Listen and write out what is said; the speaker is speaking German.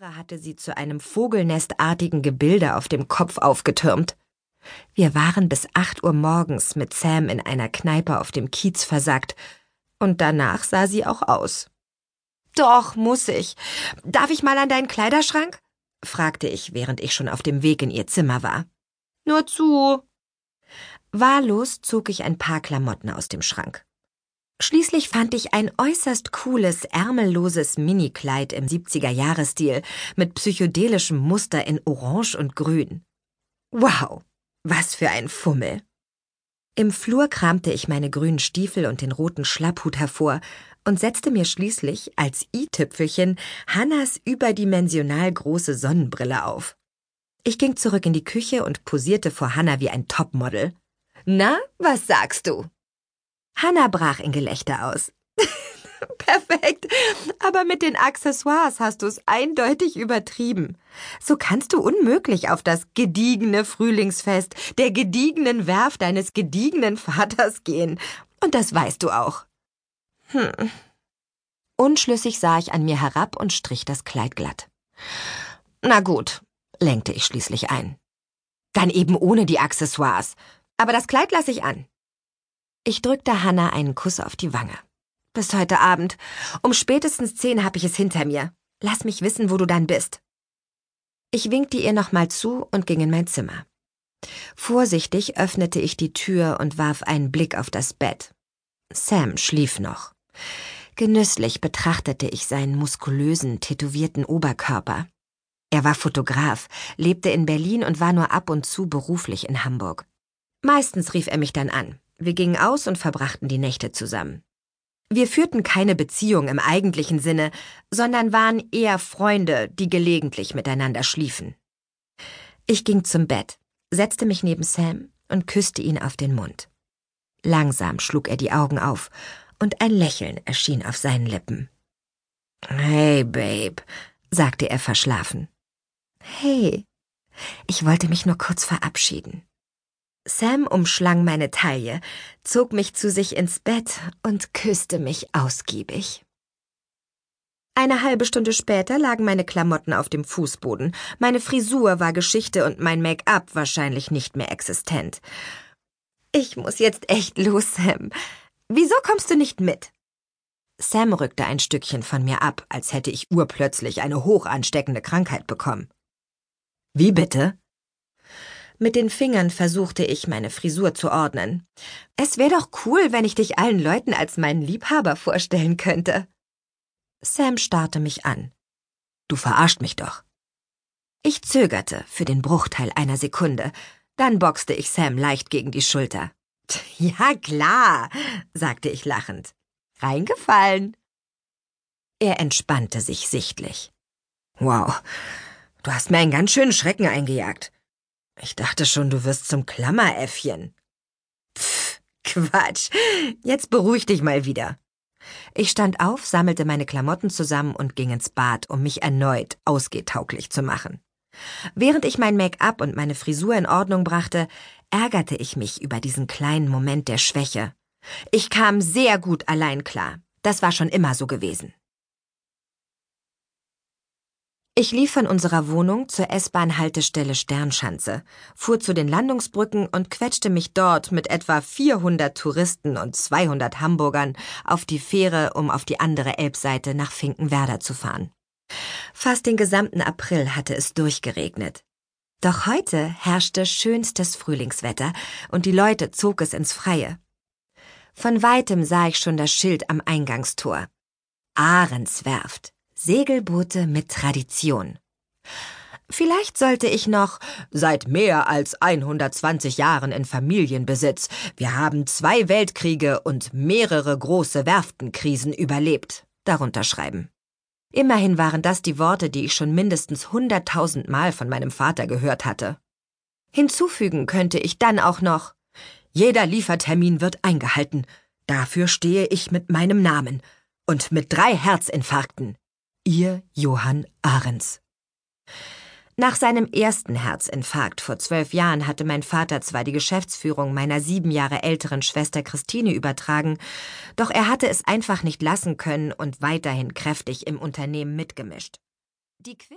Haare hatte sie zu einem vogelnestartigen Gebilde auf dem Kopf aufgetürmt. Wir waren bis acht Uhr morgens mit Sam in einer Kneipe auf dem Kiez versackt, und danach sah sie auch aus. Doch, muss ich. Darf ich mal an deinen Kleiderschrank? fragte ich, während ich schon auf dem Weg in ihr Zimmer war. Nur zu. Wahllos zog ich ein paar Klamotten aus dem Schrank. Schließlich fand ich ein äußerst cooles, ärmelloses Minikleid im 70er-Jahres-Stil mit psychedelischem Muster in Orange und Grün. Wow, was für ein Fummel. Im Flur kramte ich meine grünen Stiefel und den roten Schlapphut hervor und setzte mir schließlich als i-Tüpfelchen Hannas überdimensional große Sonnenbrille auf. Ich ging zurück in die Küche und posierte vor Hanna wie ein Topmodel. Na, was sagst du? Hanna brach in Gelächter aus. Perfekt, aber mit den Accessoires hast du es eindeutig übertrieben. So kannst du unmöglich auf das gediegene Frühlingsfest der gediegenen Werft deines gediegenen Vaters gehen. Und das weißt du auch. Hm. Unschlüssig sah ich an mir herab und strich das Kleid glatt. Na gut, lenkte ich schließlich ein. Dann eben ohne die Accessoires. Aber das Kleid lasse ich an. Ich drückte Hanna einen Kuss auf die Wange. Bis heute Abend. Um spätestens zehn habe ich es hinter mir. Lass mich wissen, wo du dann bist. Ich winkte ihr nochmal zu und ging in mein Zimmer. Vorsichtig öffnete ich die Tür und warf einen Blick auf das Bett. Sam schlief noch. Genüsslich betrachtete ich seinen muskulösen, tätowierten Oberkörper. Er war Fotograf, lebte in Berlin und war nur ab und zu beruflich in Hamburg. Meistens rief er mich dann an. Wir gingen aus und verbrachten die Nächte zusammen. Wir führten keine Beziehung im eigentlichen Sinne, sondern waren eher Freunde, die gelegentlich miteinander schliefen. Ich ging zum Bett, setzte mich neben Sam und küsste ihn auf den Mund. Langsam schlug er die Augen auf, und ein Lächeln erschien auf seinen Lippen. Hey, Babe, sagte er verschlafen. Hey, ich wollte mich nur kurz verabschieden. Sam umschlang meine Taille, zog mich zu sich ins Bett und küsste mich ausgiebig. Eine halbe Stunde später lagen meine Klamotten auf dem Fußboden, meine Frisur war Geschichte und mein Make-up wahrscheinlich nicht mehr existent. Ich muss jetzt echt los, Sam. Wieso kommst du nicht mit? Sam rückte ein Stückchen von mir ab, als hätte ich urplötzlich eine hochansteckende Krankheit bekommen. Wie bitte? Mit den Fingern versuchte ich, meine Frisur zu ordnen. Es wäre doch cool, wenn ich dich allen Leuten als meinen Liebhaber vorstellen könnte. Sam starrte mich an. Du verarscht mich doch. Ich zögerte für den Bruchteil einer Sekunde, dann boxte ich Sam leicht gegen die Schulter. Ja, klar, sagte ich lachend. Reingefallen. Er entspannte sich sichtlich. Wow, du hast mir einen ganz schönen Schrecken eingejagt. Ich dachte schon, du wirst zum Klammeräffchen. Pff, Quatsch. Jetzt beruhig dich mal wieder. Ich stand auf, sammelte meine Klamotten zusammen und ging ins Bad, um mich erneut ausgehtauglich zu machen. Während ich mein Make-up und meine Frisur in Ordnung brachte, ärgerte ich mich über diesen kleinen Moment der Schwäche. Ich kam sehr gut allein klar. Das war schon immer so gewesen. Ich lief von unserer Wohnung zur S-Bahn-Haltestelle Sternschanze, fuhr zu den Landungsbrücken und quetschte mich dort mit etwa 400 Touristen und 200 Hamburgern auf die Fähre, um auf die andere Elbseite nach Finkenwerder zu fahren. Fast den gesamten April hatte es durchgeregnet. Doch heute herrschte schönstes Frühlingswetter und die Leute zog es ins Freie. Von weitem sah ich schon das Schild am Eingangstor. Ahrenswerft. Segelboote mit Tradition. Vielleicht sollte ich noch seit mehr als 120 Jahren in Familienbesitz. Wir haben zwei Weltkriege und mehrere große Werftenkrisen überlebt. Darunter schreiben. Immerhin waren das die Worte, die ich schon mindestens hunderttausend Mal von meinem Vater gehört hatte. Hinzufügen könnte ich dann auch noch Jeder Liefertermin wird eingehalten. Dafür stehe ich mit meinem Namen. Und mit drei Herzinfarkten. Ihr Johann Ahrens. Nach seinem ersten Herzinfarkt vor zwölf Jahren hatte mein Vater zwar die Geschäftsführung meiner sieben Jahre älteren Schwester Christine übertragen, doch er hatte es einfach nicht lassen können und weiterhin kräftig im Unternehmen mitgemischt. Die Quitte